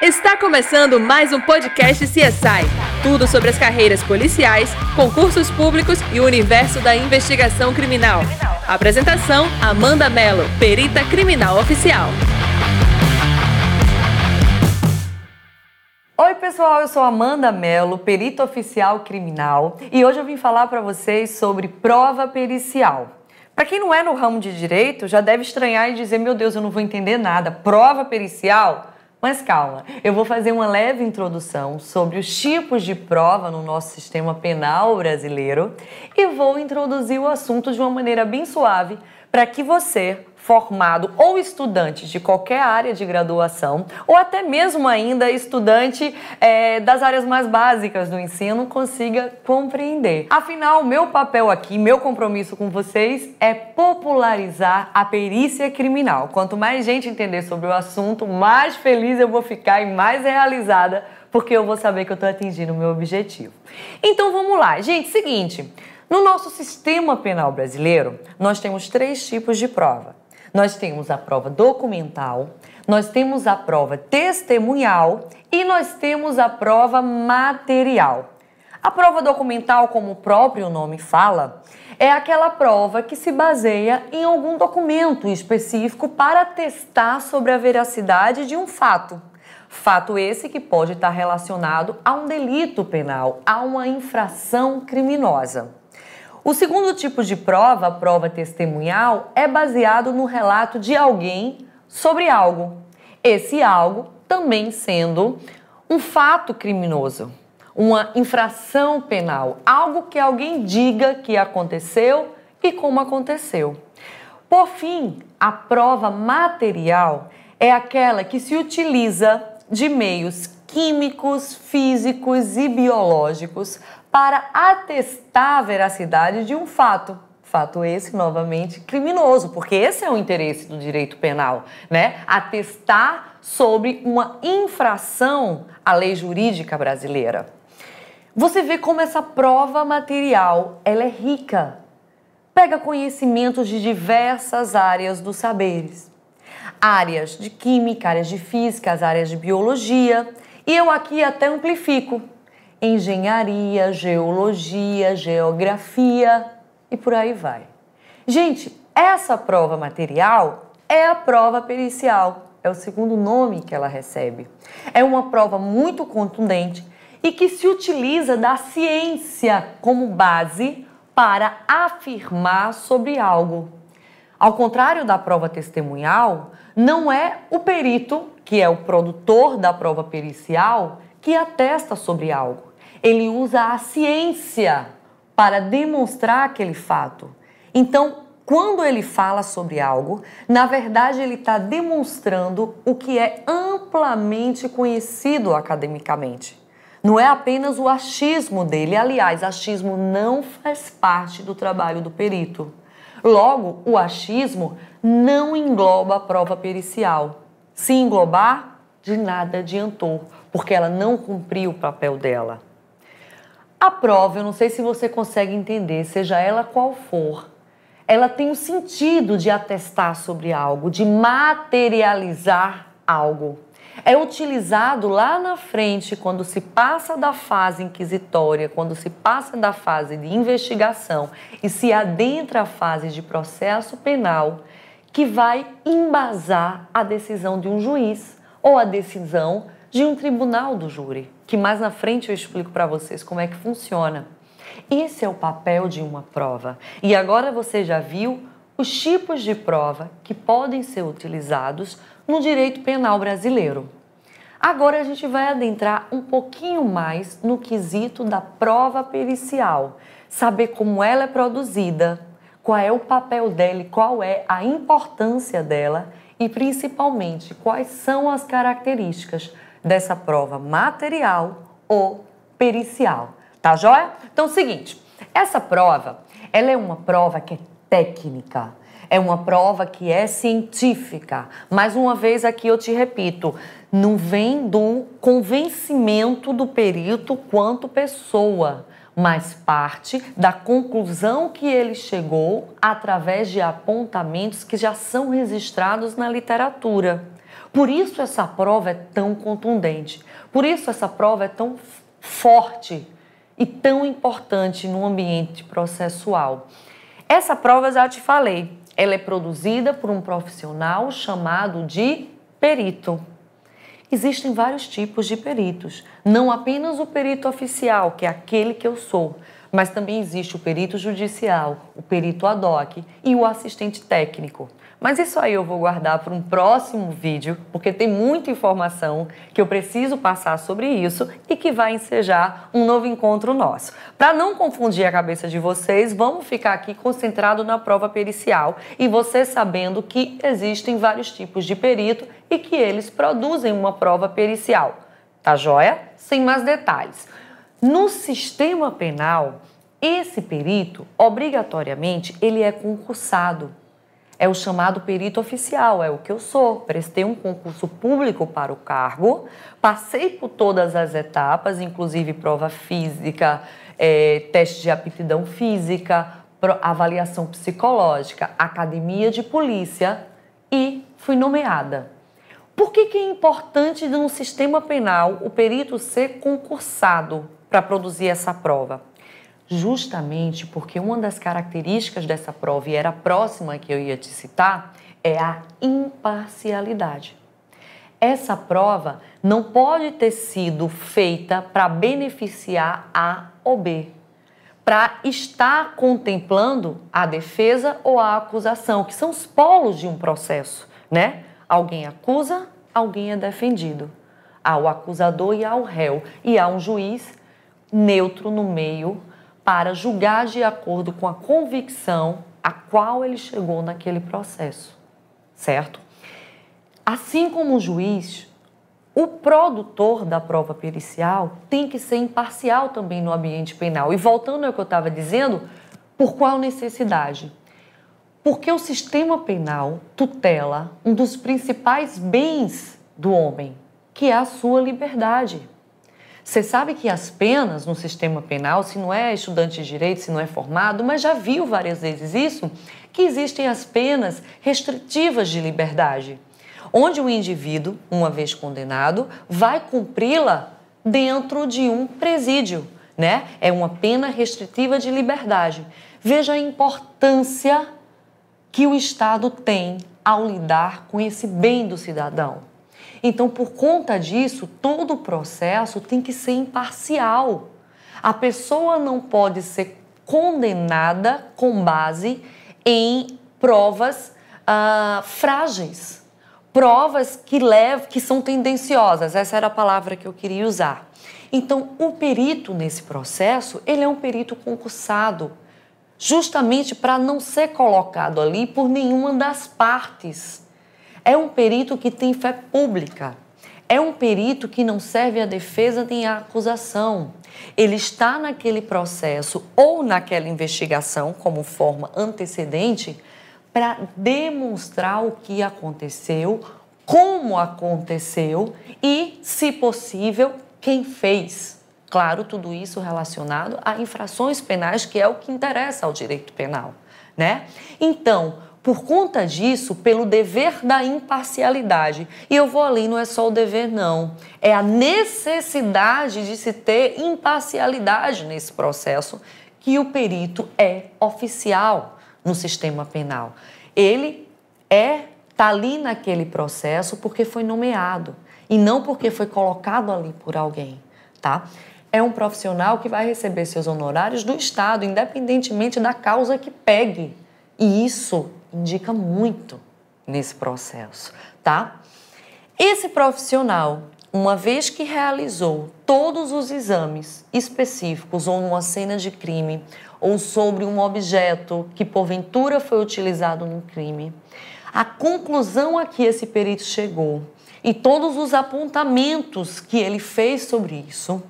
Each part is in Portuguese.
Está começando mais um podcast CSI. Tudo sobre as carreiras policiais, concursos públicos e o universo da investigação criminal. Apresentação: Amanda Mello, perita criminal oficial. Oi, pessoal, eu sou Amanda Mello, perita oficial criminal, e hoje eu vim falar para vocês sobre prova pericial. Para quem não é no ramo de direito, já deve estranhar e dizer: meu Deus, eu não vou entender nada. Prova pericial? Mas calma, eu vou fazer uma leve introdução sobre os tipos de prova no nosso sistema penal brasileiro e vou introduzir o assunto de uma maneira bem suave para que você, formado ou estudante de qualquer área de graduação, ou até mesmo ainda estudante é, das áreas mais básicas do ensino, consiga compreender. Afinal, meu papel aqui, meu compromisso com vocês é popularizar a perícia criminal. Quanto mais gente entender sobre o assunto, mais feliz eu vou ficar e mais realizada, porque eu vou saber que eu estou atingindo o meu objetivo. Então vamos lá, gente. Seguinte. No nosso sistema penal brasileiro, nós temos três tipos de prova. Nós temos a prova documental, nós temos a prova testemunhal e nós temos a prova material. A prova documental, como o próprio nome fala, é aquela prova que se baseia em algum documento específico para testar sobre a veracidade de um fato. Fato esse que pode estar relacionado a um delito penal, a uma infração criminosa. O segundo tipo de prova, a prova testemunhal, é baseado no relato de alguém sobre algo. Esse algo também sendo um fato criminoso, uma infração penal, algo que alguém diga que aconteceu e como aconteceu. Por fim, a prova material é aquela que se utiliza de meios químicos, físicos e biológicos para atestar a veracidade de um fato. Fato esse, novamente, criminoso, porque esse é o interesse do direito penal, né? Atestar sobre uma infração à lei jurídica brasileira. Você vê como essa prova material, ela é rica. Pega conhecimentos de diversas áreas dos saberes. Áreas de química, áreas de física, as áreas de biologia, e eu aqui até amplifico engenharia, geologia, geografia e por aí vai. Gente, essa prova material é a prova pericial, é o segundo nome que ela recebe. É uma prova muito contundente e que se utiliza da ciência como base para afirmar sobre algo. Ao contrário da prova testemunhal, não é o perito, que é o produtor da prova pericial, que atesta sobre algo ele usa a ciência para demonstrar aquele fato. Então, quando ele fala sobre algo, na verdade ele está demonstrando o que é amplamente conhecido academicamente. Não é apenas o achismo dele, aliás, achismo não faz parte do trabalho do perito. Logo, o achismo não engloba a prova pericial. Se englobar, de nada adiantou, porque ela não cumpriu o papel dela. A prova, eu não sei se você consegue entender, seja ela qual for, ela tem o sentido de atestar sobre algo, de materializar algo. É utilizado lá na frente, quando se passa da fase inquisitória, quando se passa da fase de investigação e se adentra a fase de processo penal, que vai embasar a decisão de um juiz ou a decisão de um tribunal do júri, que mais na frente eu explico para vocês como é que funciona. Esse é o papel de uma prova. E agora você já viu os tipos de prova que podem ser utilizados no direito penal brasileiro. Agora a gente vai adentrar um pouquinho mais no quesito da prova pericial, saber como ela é produzida, qual é o papel dela e qual é a importância dela e principalmente quais são as características dessa prova material ou pericial. Tá joia? Então, é seguinte, essa prova, ela é uma prova que é técnica, é uma prova que é científica. Mais uma vez aqui eu te repito, não vem do convencimento do perito quanto pessoa, mas parte da conclusão que ele chegou através de apontamentos que já são registrados na literatura. Por isso essa prova é tão contundente. Por isso essa prova é tão forte e tão importante no ambiente processual. Essa prova já te falei, ela é produzida por um profissional chamado de perito. Existem vários tipos de peritos, não apenas o perito oficial, que é aquele que eu sou, mas também existe o perito judicial, o perito ad hoc e o assistente técnico. Mas isso aí eu vou guardar para um próximo vídeo, porque tem muita informação que eu preciso passar sobre isso e que vai ensejar um novo encontro nosso. Para não confundir a cabeça de vocês, vamos ficar aqui concentrado na prova pericial e você sabendo que existem vários tipos de perito e que eles produzem uma prova pericial. Tá joia? Sem mais detalhes. No sistema penal, esse perito, obrigatoriamente, ele é concursado é o chamado perito oficial, é o que eu sou. Prestei um concurso público para o cargo, passei por todas as etapas, inclusive prova física, é, teste de aptidão física, avaliação psicológica, academia de polícia e fui nomeada. Por que, que é importante no sistema penal o perito ser concursado para produzir essa prova? Justamente porque uma das características dessa prova, e era a próxima que eu ia te citar, é a imparcialidade. Essa prova não pode ter sido feita para beneficiar A ou B, para estar contemplando a defesa ou a acusação, que são os polos de um processo, né? Alguém acusa, alguém é defendido. Há o acusador e há o réu, e há um juiz neutro no meio para julgar de acordo com a convicção a qual ele chegou naquele processo, certo? Assim como o juiz, o produtor da prova pericial tem que ser imparcial também no ambiente penal. E voltando ao que eu estava dizendo, por qual necessidade? Porque o sistema penal tutela um dos principais bens do homem, que é a sua liberdade. Você sabe que as penas no sistema penal, se não é estudante de direito, se não é formado, mas já viu várias vezes isso, que existem as penas restritivas de liberdade, onde o indivíduo, uma vez condenado, vai cumpri-la dentro de um presídio, né? É uma pena restritiva de liberdade. Veja a importância que o Estado tem ao lidar com esse bem do cidadão. Então, por conta disso, todo o processo tem que ser imparcial. A pessoa não pode ser condenada com base em provas ah, frágeis, provas que levam, que são tendenciosas. Essa era a palavra que eu queria usar. Então, o perito nesse processo, ele é um perito concursado, justamente para não ser colocado ali por nenhuma das partes. É um perito que tem fé pública. É um perito que não serve à defesa nem à acusação. Ele está naquele processo ou naquela investigação como forma antecedente para demonstrar o que aconteceu, como aconteceu e, se possível, quem fez. Claro, tudo isso relacionado a infrações penais, que é o que interessa ao direito penal, né? Então, por conta disso, pelo dever da imparcialidade. E eu vou ali, não é só o dever, não. É a necessidade de se ter imparcialidade nesse processo que o perito é oficial no sistema penal. Ele é tá ali naquele processo porque foi nomeado e não porque foi colocado ali por alguém, tá? É um profissional que vai receber seus honorários do Estado, independentemente da causa que pegue. E isso indica muito nesse processo, tá? Esse profissional, uma vez que realizou todos os exames específicos ou numa cena de crime ou sobre um objeto que porventura foi utilizado no crime, a conclusão a que esse perito chegou e todos os apontamentos que ele fez sobre isso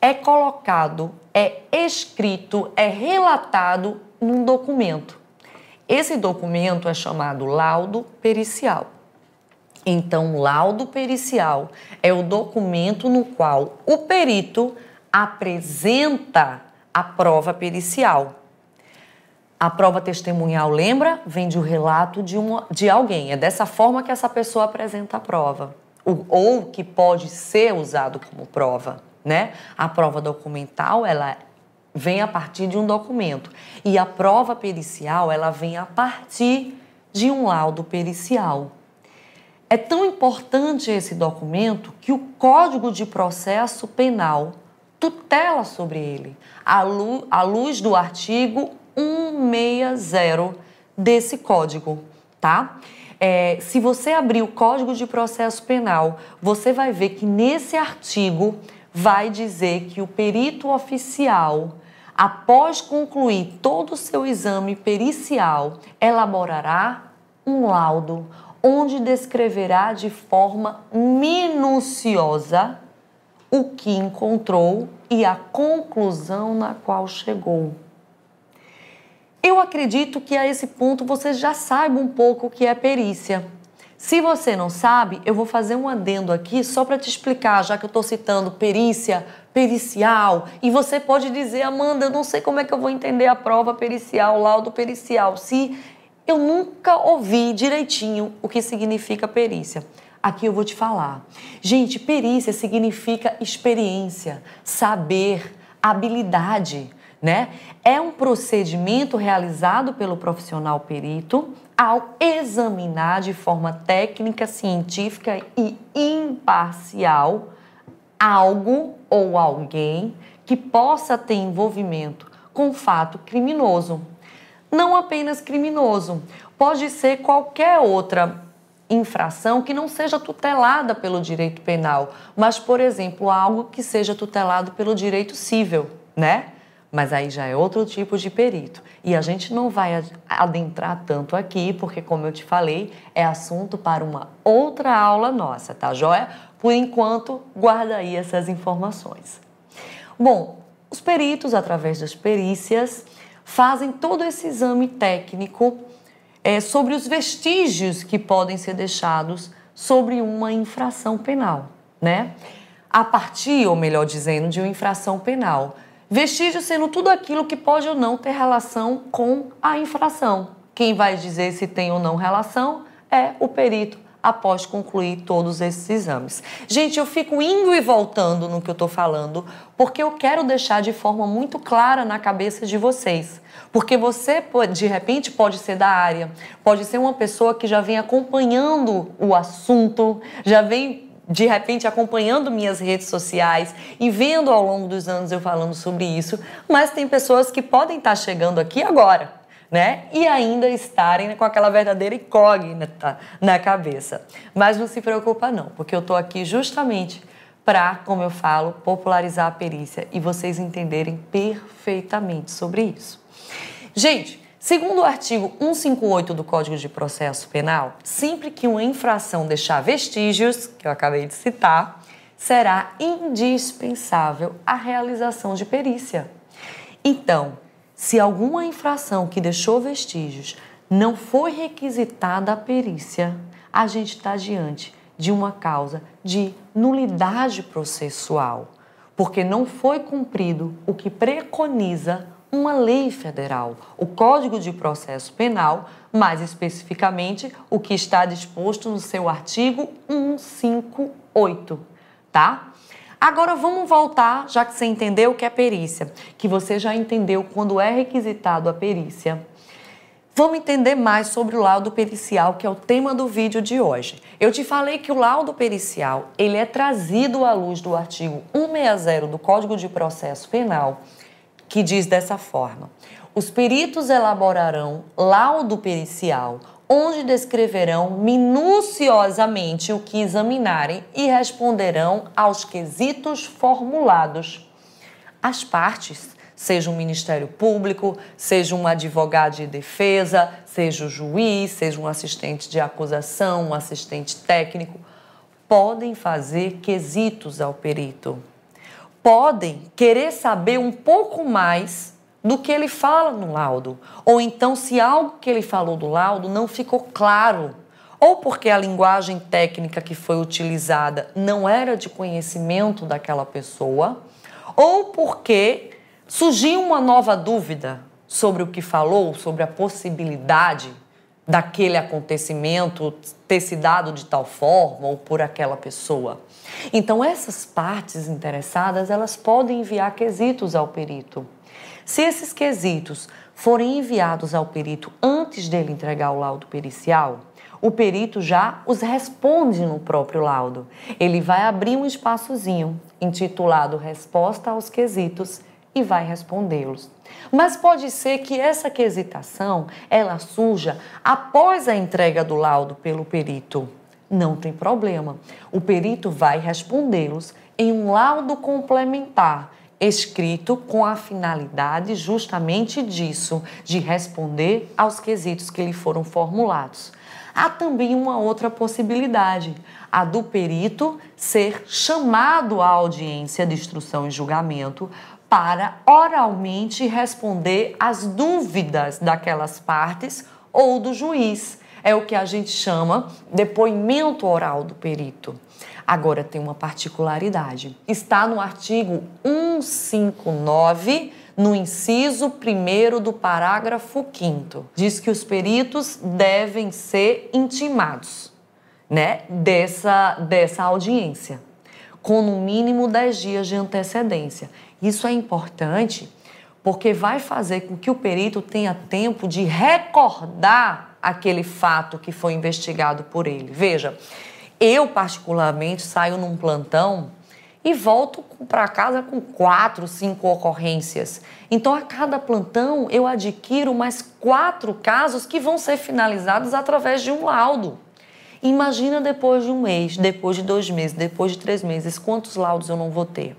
é colocado, é escrito, é relatado num documento. Esse documento é chamado laudo pericial. Então, laudo pericial é o documento no qual o perito apresenta a prova pericial. A prova testemunhal, lembra? Vem de um relato de, uma, de alguém. É dessa forma que essa pessoa apresenta a prova. Ou, ou que pode ser usado como prova, né? A prova documental, ela vem a partir de um documento. E a prova pericial, ela vem a partir de um laudo pericial. É tão importante esse documento que o Código de Processo Penal tutela sobre ele, à luz, à luz do artigo 160 desse código, tá? É, se você abrir o Código de Processo Penal, você vai ver que nesse artigo vai dizer que o perito oficial, após concluir todo o seu exame pericial, elaborará um laudo onde descreverá de forma minuciosa o que encontrou e a conclusão na qual chegou. Eu acredito que a esse ponto você já saiba um pouco o que é perícia. Se você não sabe, eu vou fazer um adendo aqui só para te explicar, já que eu estou citando perícia, pericial, e você pode dizer, Amanda, eu não sei como é que eu vou entender a prova pericial, o laudo pericial, se eu nunca ouvi direitinho o que significa perícia. Aqui eu vou te falar. Gente, perícia significa experiência, saber, habilidade, né? É um procedimento realizado pelo profissional perito ao examinar de forma técnica, científica e imparcial algo ou alguém que possa ter envolvimento com fato criminoso. Não apenas criminoso, pode ser qualquer outra infração que não seja tutelada pelo direito penal, mas, por exemplo, algo que seja tutelado pelo direito civil, né? Mas aí já é outro tipo de perito. E a gente não vai adentrar tanto aqui, porque, como eu te falei, é assunto para uma outra aula nossa, tá joia? Por enquanto, guarda aí essas informações. Bom, os peritos, através das perícias, fazem todo esse exame técnico é, sobre os vestígios que podem ser deixados sobre uma infração penal, né? A partir, ou melhor dizendo, de uma infração penal. Vestígio sendo tudo aquilo que pode ou não ter relação com a infração. Quem vai dizer se tem ou não relação é o perito após concluir todos esses exames. Gente, eu fico indo e voltando no que eu estou falando, porque eu quero deixar de forma muito clara na cabeça de vocês. Porque você, de repente, pode ser da área, pode ser uma pessoa que já vem acompanhando o assunto, já vem de repente acompanhando minhas redes sociais e vendo ao longo dos anos eu falando sobre isso, mas tem pessoas que podem estar chegando aqui agora né? E ainda estarem com aquela verdadeira incógnita na cabeça. Mas não se preocupa não, porque eu estou aqui justamente para, como eu falo, popularizar a perícia e vocês entenderem perfeitamente sobre isso. Gente, segundo o artigo 158 do Código de Processo Penal, sempre que uma infração deixar vestígios, que eu acabei de citar, será indispensável a realização de perícia. Então, se alguma infração que deixou vestígios não foi requisitada a perícia, a gente está diante de uma causa de nulidade processual, porque não foi cumprido o que preconiza uma lei federal, o Código de Processo Penal, mais especificamente o que está disposto no seu artigo 158, tá? Agora vamos voltar, já que você entendeu o que é perícia, que você já entendeu quando é requisitado a perícia. Vamos entender mais sobre o laudo pericial, que é o tema do vídeo de hoje. Eu te falei que o laudo pericial, ele é trazido à luz do artigo 160 do Código de Processo Penal, que diz dessa forma: Os peritos elaborarão laudo pericial onde descreverão minuciosamente o que examinarem e responderão aos quesitos formulados. As partes, seja um Ministério Público, seja um advogado de defesa, seja o juiz, seja um assistente de acusação, um assistente técnico, podem fazer quesitos ao perito. Podem querer saber um pouco mais do que ele fala no laudo. Ou então, se algo que ele falou do laudo não ficou claro, ou porque a linguagem técnica que foi utilizada não era de conhecimento daquela pessoa, ou porque surgiu uma nova dúvida, sobre o que falou, sobre a possibilidade daquele acontecimento ter se dado de tal forma ou por aquela pessoa. Então essas partes interessadas, elas podem enviar quesitos ao perito. Se esses quesitos forem enviados ao perito antes dele entregar o laudo pericial, o perito já os responde no próprio laudo. Ele vai abrir um espaçozinho intitulado Resposta aos Quesitos e vai respondê-los. Mas pode ser que essa quesitação ela surja após a entrega do laudo pelo perito. Não tem problema. O perito vai respondê-los em um laudo complementar, escrito com a finalidade justamente disso, de responder aos quesitos que lhe foram formulados. Há também uma outra possibilidade, a do perito ser chamado à audiência de instrução e julgamento para oralmente responder às dúvidas daquelas partes ou do juiz. É o que a gente chama depoimento oral do perito. Agora tem uma particularidade. Está no artigo 159, no inciso 1 do parágrafo 5 Diz que os peritos devem ser intimados, né, dessa dessa audiência, com no mínimo 10 dias de antecedência. Isso é importante porque vai fazer com que o perito tenha tempo de recordar aquele fato que foi investigado por ele. Veja, eu particularmente saio num plantão e volto para casa com quatro, cinco ocorrências. Então, a cada plantão, eu adquiro mais quatro casos que vão ser finalizados através de um laudo. Imagina depois de um mês, depois de dois meses, depois de três meses, quantos laudos eu não vou ter.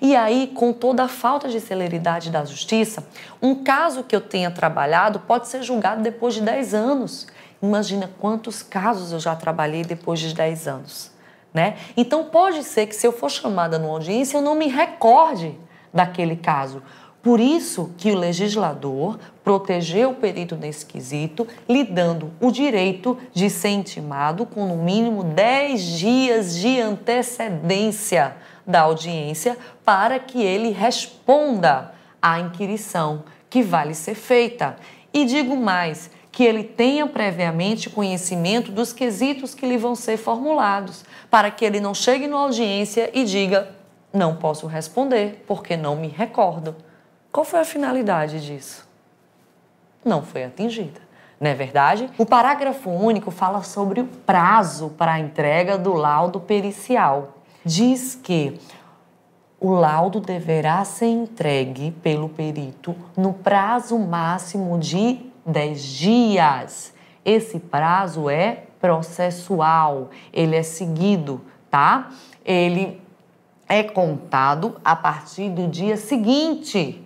E aí, com toda a falta de celeridade da justiça, um caso que eu tenha trabalhado pode ser julgado depois de 10 anos. Imagina quantos casos eu já trabalhei depois de 10 anos. Né? Então, pode ser que se eu for chamada numa audiência, eu não me recorde daquele caso. Por isso que o legislador protegeu o perito nesse quesito, lhe dando o direito de ser intimado com no mínimo 10 dias de antecedência da audiência para que ele responda à inquirição que vai lhe ser feita. E digo mais, que ele tenha previamente conhecimento dos quesitos que lhe vão ser formulados, para que ele não chegue na audiência e diga: não posso responder porque não me recordo. Qual foi a finalidade disso? Não foi atingida. Não é verdade? O parágrafo único fala sobre o prazo para a entrega do laudo pericial diz que o laudo deverá ser entregue pelo perito no prazo máximo de 10 dias. Esse prazo é processual, ele é seguido, tá? Ele é contado a partir do dia seguinte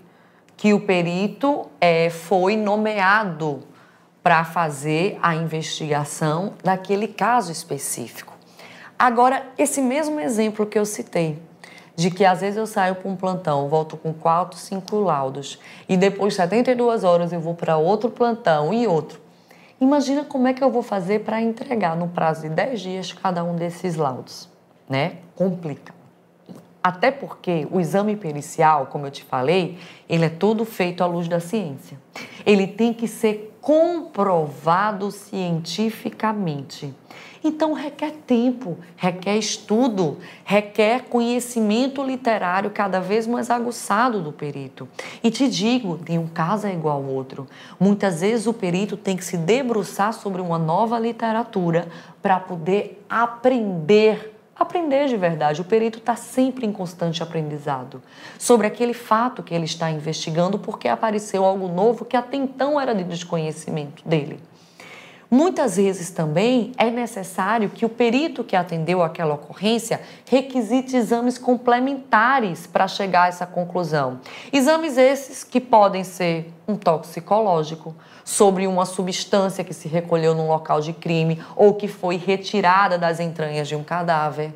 que o perito é, foi nomeado para fazer a investigação daquele caso específico. Agora, esse mesmo exemplo que eu citei, de que às vezes eu saio para um plantão, volto com quatro, cinco laudos, e depois de 72 horas eu vou para outro plantão e outro. Imagina como é que eu vou fazer para entregar no prazo de 10 dias cada um desses laudos, né? Complica. Até porque o exame pericial, como eu te falei, ele é todo feito à luz da ciência. Ele tem que ser comprovado cientificamente. Então requer tempo, requer estudo, requer conhecimento literário cada vez mais aguçado do perito. E te digo, nenhum caso é igual ao outro. Muitas vezes o perito tem que se debruçar sobre uma nova literatura para poder aprender aprender de verdade. O perito está sempre em constante aprendizado sobre aquele fato que ele está investigando, porque apareceu algo novo que até então era de desconhecimento dele. Muitas vezes também é necessário que o perito que atendeu aquela ocorrência requisite exames complementares para chegar a essa conclusão. Exames esses que podem ser um toxicológico sobre uma substância que se recolheu num local de crime ou que foi retirada das entranhas de um cadáver.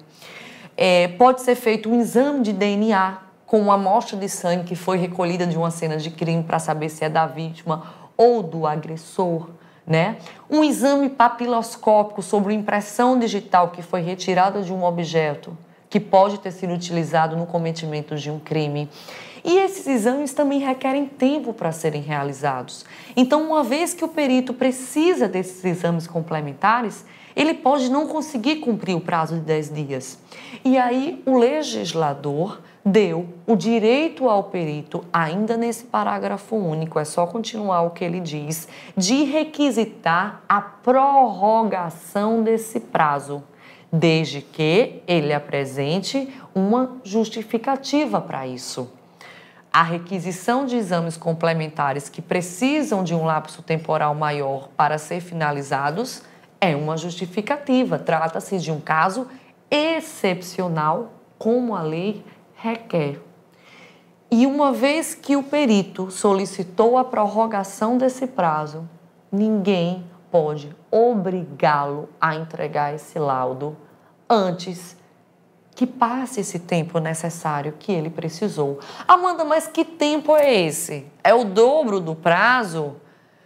É, pode ser feito um exame de DNA com uma amostra de sangue que foi recolhida de uma cena de crime para saber se é da vítima ou do agressor né? Um exame papiloscópico sobre impressão digital que foi retirada de um objeto que pode ter sido utilizado no cometimento de um crime. E esses exames também requerem tempo para serem realizados. Então, uma vez que o perito precisa desses exames complementares, ele pode não conseguir cumprir o prazo de 10 dias. E aí, o legislador deu o direito ao perito, ainda nesse parágrafo único, é só continuar o que ele diz, de requisitar a prorrogação desse prazo, desde que ele apresente uma justificativa para isso a requisição de exames complementares que precisam de um lapso temporal maior para ser finalizados é uma justificativa. Trata-se de um caso excepcional, como a lei requer. E uma vez que o perito solicitou a prorrogação desse prazo, ninguém pode obrigá-lo a entregar esse laudo antes que passe esse tempo necessário que ele precisou. Amanda, mas que tempo é esse? É o dobro do prazo?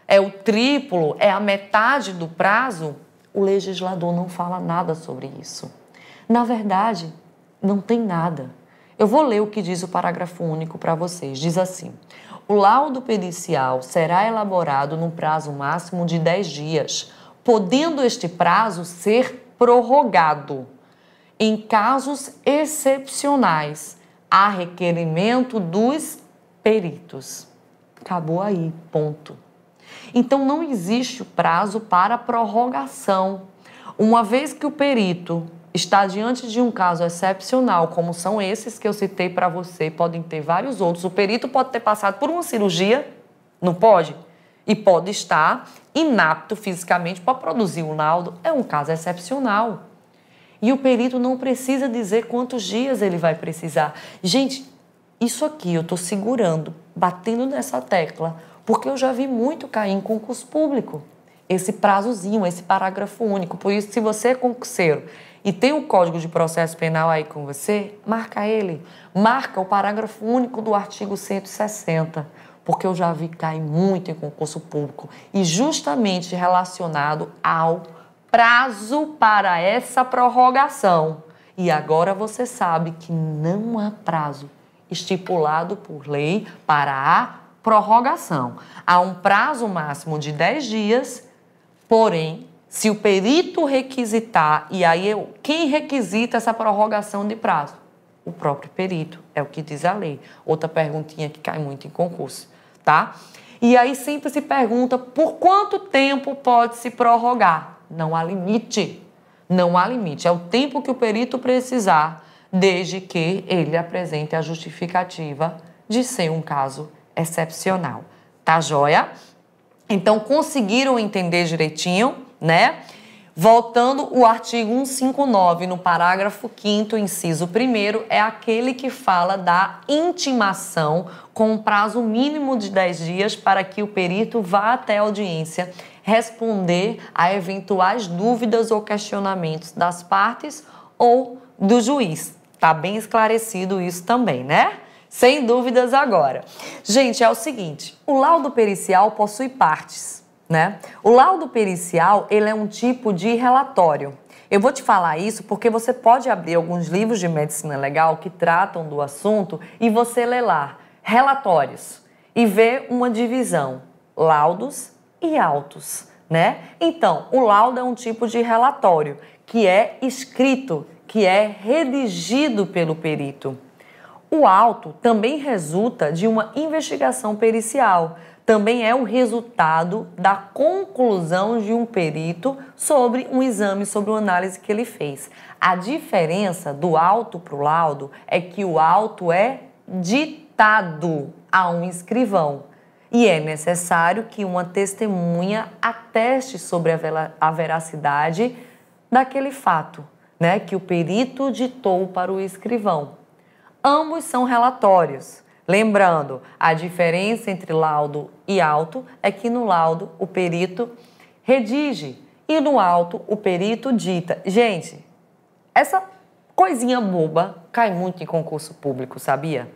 É o triplo? É a metade do prazo? O legislador não fala nada sobre isso. Na verdade, não tem nada. Eu vou ler o que diz o parágrafo único para vocês. Diz assim: o laudo pericial será elaborado no prazo máximo de 10 dias, podendo este prazo ser prorrogado em casos excepcionais, há requerimento dos peritos. Acabou aí, ponto. Então não existe prazo para prorrogação. Uma vez que o perito está diante de um caso excepcional, como são esses que eu citei para você, podem ter vários outros. O perito pode ter passado por uma cirurgia, não pode? E pode estar inapto fisicamente para produzir um laudo. É um caso excepcional. E o perito não precisa dizer quantos dias ele vai precisar. Gente, isso aqui eu estou segurando, batendo nessa tecla, porque eu já vi muito cair em concurso público. Esse prazozinho, esse parágrafo único. Por isso, se você é concurseiro e tem o Código de Processo Penal aí com você, marca ele. Marca o parágrafo único do artigo 160, porque eu já vi cair muito em concurso público e justamente relacionado ao prazo para essa prorrogação. E agora você sabe que não há prazo estipulado por lei para a prorrogação. Há um prazo máximo de 10 dias, porém, se o perito requisitar, e aí eu, quem requisita essa prorrogação de prazo? O próprio perito, é o que diz a lei. Outra perguntinha que cai muito em concurso, tá? E aí sempre se pergunta por quanto tempo pode se prorrogar? Não há limite. Não há limite. É o tempo que o perito precisar, desde que ele apresente a justificativa de ser um caso excepcional. Tá joia? Então, conseguiram entender direitinho, né? Voltando, o artigo 159, no parágrafo 5, inciso 1, é aquele que fala da intimação com um prazo mínimo de 10 dias para que o perito vá até a audiência responder a eventuais dúvidas ou questionamentos das partes ou do juiz. Tá bem esclarecido isso também, né? Sem dúvidas agora. Gente, é o seguinte, o laudo pericial possui partes, né? O laudo pericial, ele é um tipo de relatório. Eu vou te falar isso porque você pode abrir alguns livros de medicina legal que tratam do assunto e você ler lá relatórios e ver uma divisão, laudos e autos, né? Então, o laudo é um tipo de relatório que é escrito, que é redigido pelo perito. O auto também resulta de uma investigação pericial, também é o resultado da conclusão de um perito sobre um exame, sobre uma análise que ele fez. A diferença do auto para o laudo é que o auto é ditado a um escrivão e é necessário que uma testemunha ateste sobre a veracidade daquele fato, né, que o perito ditou para o escrivão. Ambos são relatórios. Lembrando, a diferença entre laudo e auto é que no laudo o perito redige e no auto o perito dita. Gente, essa coisinha boba cai muito em concurso público, sabia?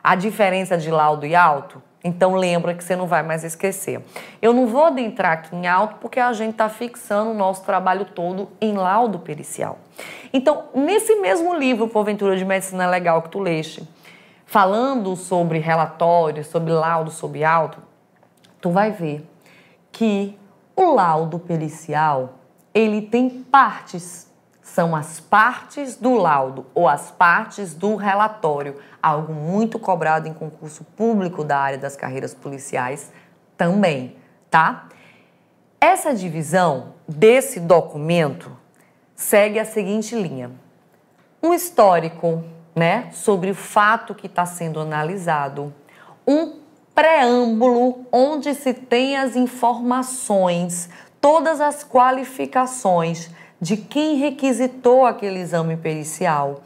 A diferença de laudo e auto Então lembra que você não vai mais esquecer. Eu não vou adentrar aqui em alto porque a gente está fixando o nosso trabalho todo em laudo pericial. Então, nesse mesmo livro, Porventura de Medicina Legal que tu leste, falando sobre relatórios, sobre laudo, sobre auto, tu vai ver que o laudo pericial, ele tem partes são as partes do laudo ou as partes do relatório, algo muito cobrado em concurso público da área das carreiras policiais também, tá? Essa divisão desse documento segue a seguinte linha: um histórico, né, sobre o fato que está sendo analisado, um preâmbulo onde se tem as informações, todas as qualificações de quem requisitou aquele exame pericial,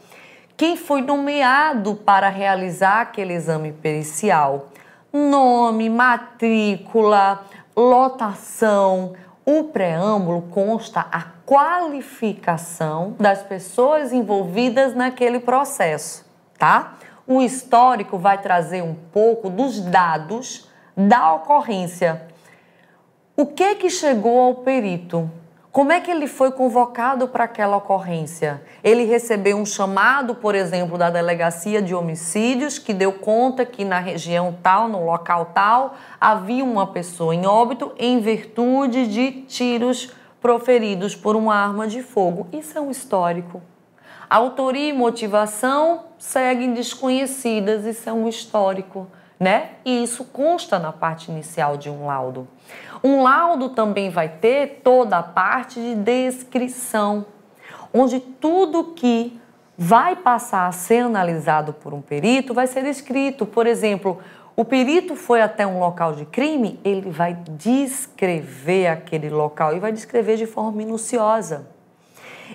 quem foi nomeado para realizar aquele exame pericial, nome, matrícula, lotação. O preâmbulo consta a qualificação das pessoas envolvidas naquele processo, tá? O histórico vai trazer um pouco dos dados da ocorrência. O que que chegou ao perito? Como é que ele foi convocado para aquela ocorrência? Ele recebeu um chamado, por exemplo, da delegacia de homicídios, que deu conta que na região tal, no local tal, havia uma pessoa em óbito em virtude de tiros proferidos por uma arma de fogo. Isso é um histórico. Autoria e motivação seguem desconhecidas, isso é um histórico, né? E isso consta na parte inicial de um laudo. Um laudo também vai ter toda a parte de descrição, onde tudo que vai passar a ser analisado por um perito vai ser descrito. Por exemplo, o perito foi até um local de crime, ele vai descrever aquele local e vai descrever de forma minuciosa.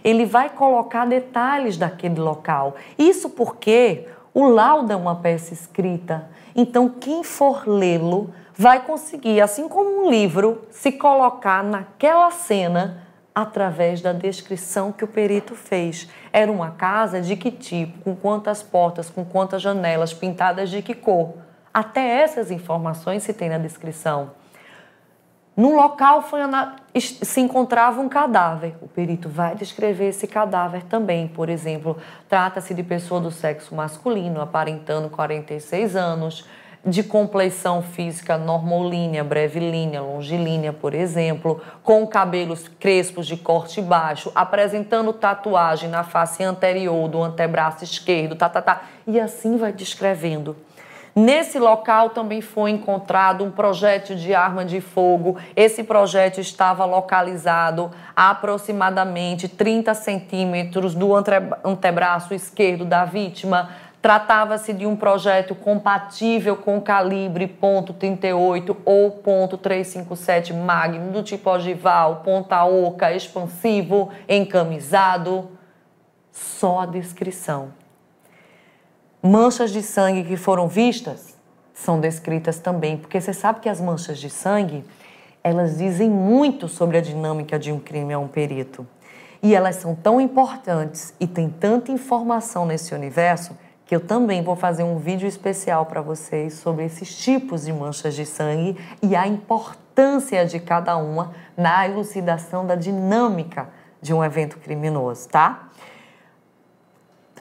Ele vai colocar detalhes daquele local. Isso porque o laudo é uma peça escrita. Então, quem for lê-lo vai conseguir, assim como um livro, se colocar naquela cena através da descrição que o perito fez. Era uma casa de que tipo, com quantas portas, com quantas janelas, pintadas de que cor. Até essas informações se tem na descrição. No local foi, se encontrava um cadáver. O perito vai descrever esse cadáver também. Por exemplo, trata-se de pessoa do sexo masculino, aparentando 46 anos, de compleição física normolínea, brevilínea, longilínea, por exemplo, com cabelos crespos de corte baixo, apresentando tatuagem na face anterior do antebraço esquerdo, tá, tá, tá, e assim vai descrevendo. Nesse local também foi encontrado um projétil de arma de fogo. Esse projétil estava localizado a aproximadamente 30 centímetros do antebraço esquerdo da vítima. Tratava-se de um projeto compatível com calibre .38 ou .357 Magnum do tipo ogival, ponta oca, expansivo, encamisado. Só a descrição. Manchas de sangue que foram vistas são descritas também, porque você sabe que as manchas de sangue, elas dizem muito sobre a dinâmica de um crime a um perito. E elas são tão importantes e tem tanta informação nesse universo que eu também vou fazer um vídeo especial para vocês sobre esses tipos de manchas de sangue e a importância de cada uma na elucidação da dinâmica de um evento criminoso, tá?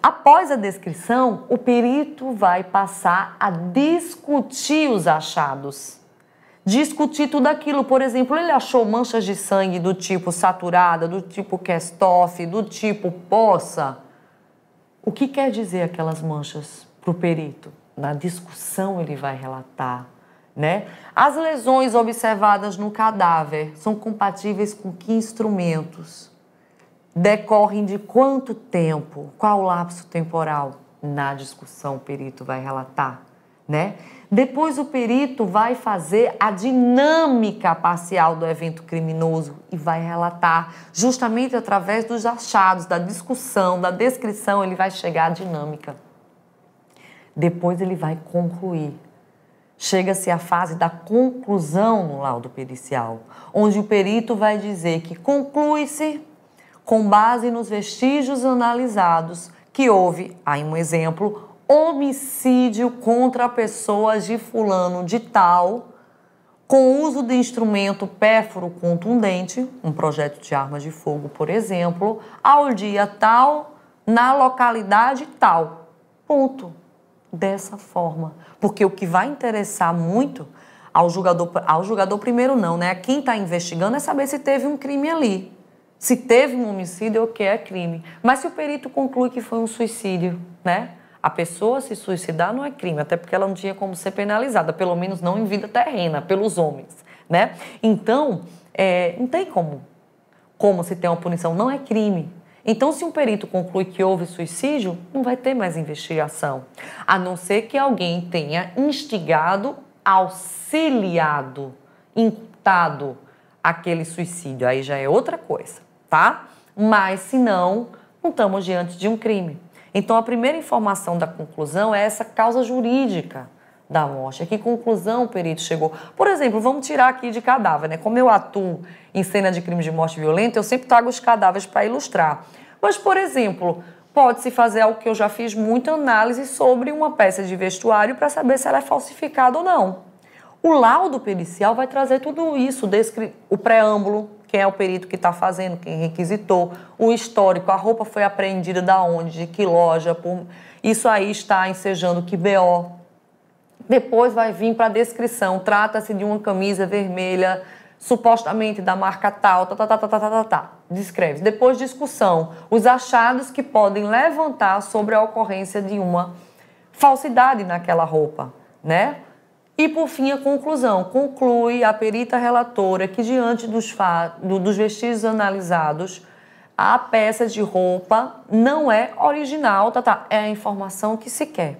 Após a descrição, o perito vai passar a discutir os achados. Discutir tudo aquilo. Por exemplo, ele achou manchas de sangue do tipo saturada, do tipo Kestoff, do tipo poça o que quer dizer aquelas manchas para o perito? Na discussão ele vai relatar. Né? As lesões observadas no cadáver são compatíveis com que instrumentos? Decorrem de quanto tempo? Qual o lapso temporal? Na discussão o perito vai relatar. Né? Depois o perito vai fazer a dinâmica parcial do evento criminoso e vai relatar, justamente através dos achados, da discussão, da descrição, ele vai chegar à dinâmica. Depois ele vai concluir. Chega-se à fase da conclusão no laudo pericial, onde o perito vai dizer que conclui-se com base nos vestígios analisados que houve, aí um exemplo, homicídio contra pessoas de fulano de tal, com uso de instrumento pérfuro contundente, um projeto de armas de fogo, por exemplo, ao dia tal, na localidade tal. Ponto. Dessa forma. Porque o que vai interessar muito ao jogador, ao jogador primeiro não, né? Quem está investigando é saber se teve um crime ali. Se teve um homicídio, o que é crime. Mas se o perito conclui que foi um suicídio, né? A pessoa se suicidar não é crime, até porque ela não tinha como ser penalizada, pelo menos não em vida terrena, pelos homens, né? Então, é, não tem como, como se tem uma punição, não é crime. Então, se um perito conclui que houve suicídio, não vai ter mais investigação, a não ser que alguém tenha instigado, auxiliado, imputado aquele suicídio. Aí já é outra coisa, tá? Mas, se não, não estamos diante de um crime. Então, a primeira informação da conclusão é essa causa jurídica da morte. Que conclusão o perito chegou? Por exemplo, vamos tirar aqui de cadáver, né? Como eu atuo em cena de crime de morte violenta, eu sempre trago os cadáveres para ilustrar. Mas, por exemplo, pode-se fazer algo que eu já fiz muita análise sobre uma peça de vestuário para saber se ela é falsificada ou não. O laudo pericial vai trazer tudo isso, o preâmbulo, quem é o perito que está fazendo, quem requisitou, o histórico, a roupa foi apreendida da onde, de que loja, por... isso aí está ensejando que BO. Depois vai vir para a descrição, trata-se de uma camisa vermelha, supostamente da marca tal, tá, tá, tá, tá, tá, tá, tá, tá, descreve. Depois discussão, os achados que podem levantar sobre a ocorrência de uma falsidade naquela roupa, né? E, por fim, a conclusão. Conclui a perita relatora que, diante dos, dos vestígios analisados, a peça de roupa não é original, tá, tá, é a informação que se quer.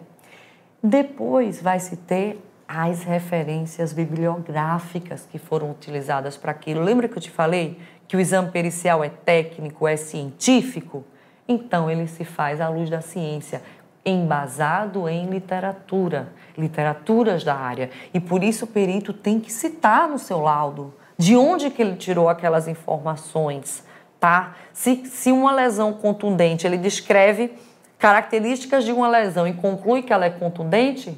Depois vai se ter as referências bibliográficas que foram utilizadas para aquilo. Lembra que eu te falei que o exame pericial é técnico, é científico? Então ele se faz à luz da ciência embasado em literatura, literaturas da área. E por isso o perito tem que citar no seu laudo de onde que ele tirou aquelas informações, tá? Se, se uma lesão contundente, ele descreve características de uma lesão e conclui que ela é contundente,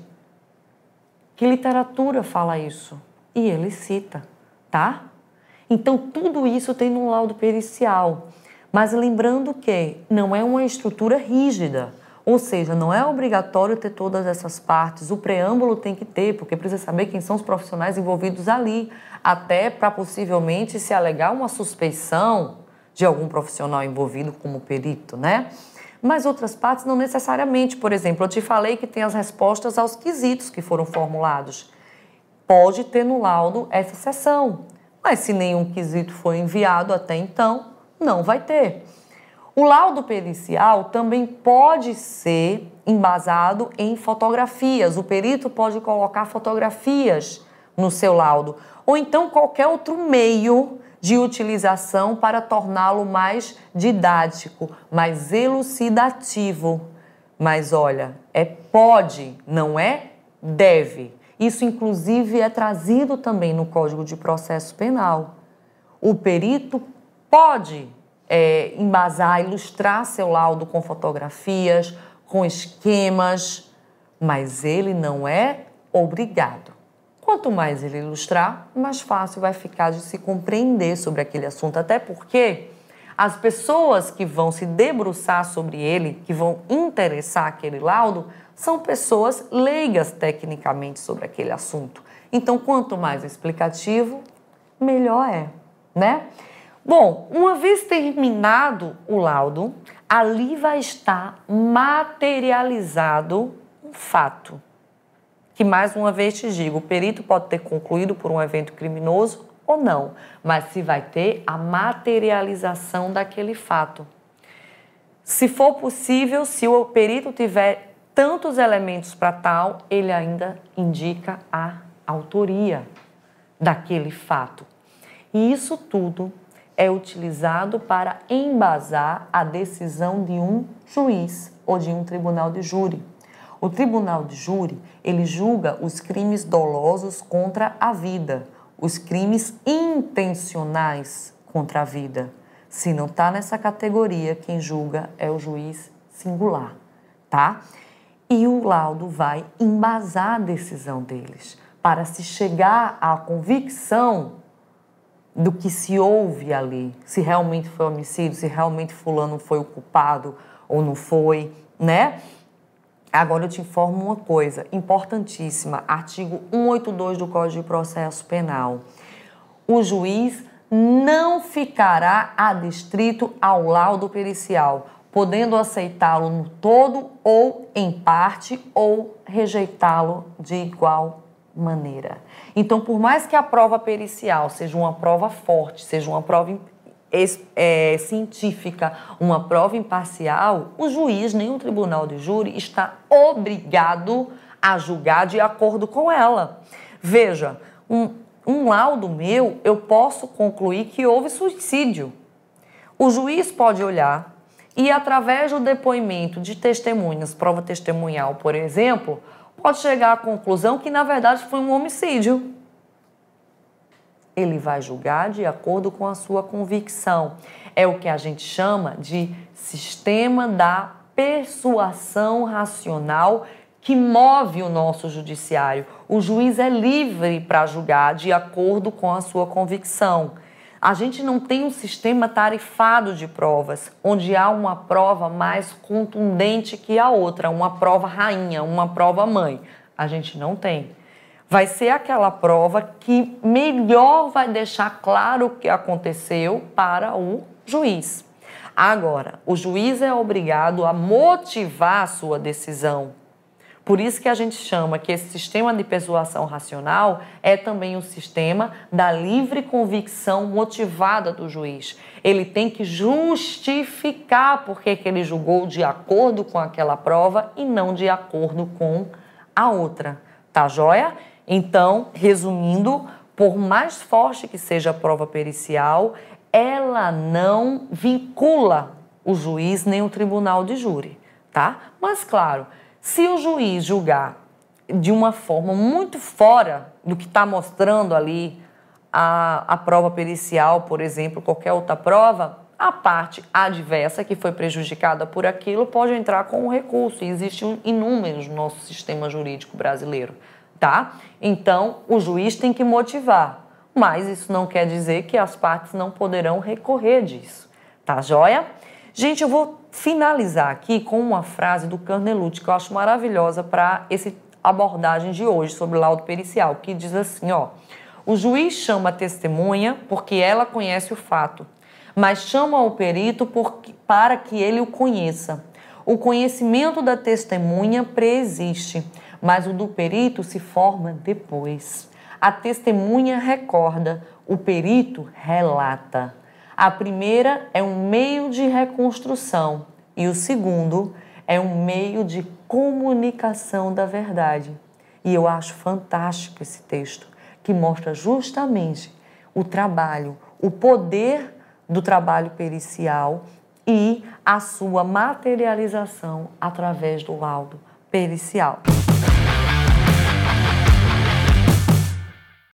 que literatura fala isso? E ele cita, tá? Então tudo isso tem no laudo pericial. Mas lembrando que não é uma estrutura rígida. Ou seja, não é obrigatório ter todas essas partes, o preâmbulo tem que ter, porque precisa saber quem são os profissionais envolvidos ali, até para possivelmente se alegar uma suspeição de algum profissional envolvido como perito, né? Mas outras partes não necessariamente. Por exemplo, eu te falei que tem as respostas aos quesitos que foram formulados. Pode ter no laudo essa seção, mas se nenhum quesito foi enviado até então, não vai ter. O laudo pericial também pode ser embasado em fotografias. O perito pode colocar fotografias no seu laudo, ou então qualquer outro meio de utilização para torná-lo mais didático, mais elucidativo. Mas olha, é pode, não é deve. Isso, inclusive, é trazido também no Código de Processo Penal. O perito pode é, embasar, ilustrar seu laudo com fotografias, com esquemas, mas ele não é obrigado. Quanto mais ele ilustrar, mais fácil vai ficar de se compreender sobre aquele assunto, até porque as pessoas que vão se debruçar sobre ele, que vão interessar aquele laudo, são pessoas leigas tecnicamente sobre aquele assunto. Então, quanto mais explicativo, melhor é, né? Bom, uma vez terminado o laudo, ali vai estar materializado um fato. Que mais uma vez te digo, o perito pode ter concluído por um evento criminoso ou não, mas se vai ter a materialização daquele fato. Se for possível, se o perito tiver tantos elementos para tal, ele ainda indica a autoria daquele fato. E isso tudo é utilizado para embasar a decisão de um juiz ou de um tribunal de júri. O tribunal de júri, ele julga os crimes dolosos contra a vida, os crimes intencionais contra a vida. Se não está nessa categoria, quem julga é o juiz singular, tá? e o laudo vai embasar a decisão deles para se chegar à convicção do que se ouve ali, se realmente foi homicídio, se realmente fulano foi o culpado ou não foi, né? Agora eu te informo uma coisa importantíssima, artigo 182 do Código de Processo Penal. O juiz não ficará adstrito ao laudo pericial, podendo aceitá-lo no todo ou em parte ou rejeitá-lo de igual maneira. Então, por mais que a prova pericial seja uma prova forte, seja uma prova é, científica, uma prova imparcial, o juiz nem o tribunal de júri está obrigado a julgar de acordo com ela. Veja, um, um laudo meu, eu posso concluir que houve suicídio. O juiz pode olhar e, através do depoimento de testemunhas, prova testemunhal, por exemplo, pode chegar à conclusão que, na verdade, foi um homicídio. Ele vai julgar de acordo com a sua convicção. É o que a gente chama de sistema da persuasão racional que move o nosso judiciário. O juiz é livre para julgar de acordo com a sua convicção. A gente não tem um sistema tarifado de provas, onde há uma prova mais contundente que a outra, uma prova rainha, uma prova mãe. A gente não tem. Vai ser aquela prova que melhor vai deixar claro o que aconteceu para o juiz. Agora, o juiz é obrigado a motivar a sua decisão. Por isso que a gente chama que esse sistema de persuasão racional é também o sistema da livre convicção motivada do juiz. Ele tem que justificar por que ele julgou de acordo com aquela prova e não de acordo com a outra. Tá joia? Então, resumindo, por mais forte que seja a prova pericial, ela não vincula o juiz nem o tribunal de júri, tá? Mas claro, se o juiz julgar de uma forma muito fora do que está mostrando ali a, a prova pericial, por exemplo, qualquer outra prova, a parte adversa que foi prejudicada por aquilo pode entrar com um recurso. E existem inúmeros no nosso sistema jurídico brasileiro, tá? Então, o juiz tem que motivar, mas isso não quer dizer que as partes não poderão recorrer disso, tá joia? Gente, eu vou finalizar aqui com uma frase do Carnelucci que eu acho maravilhosa para essa abordagem de hoje sobre laudo pericial, que diz assim, ó: O juiz chama a testemunha porque ela conhece o fato, mas chama o perito porque, para que ele o conheça. O conhecimento da testemunha preexiste, mas o do perito se forma depois. A testemunha recorda, o perito relata. A primeira é um meio de reconstrução e o segundo é um meio de comunicação da verdade. E eu acho fantástico esse texto, que mostra justamente o trabalho, o poder do trabalho pericial e a sua materialização através do laudo pericial.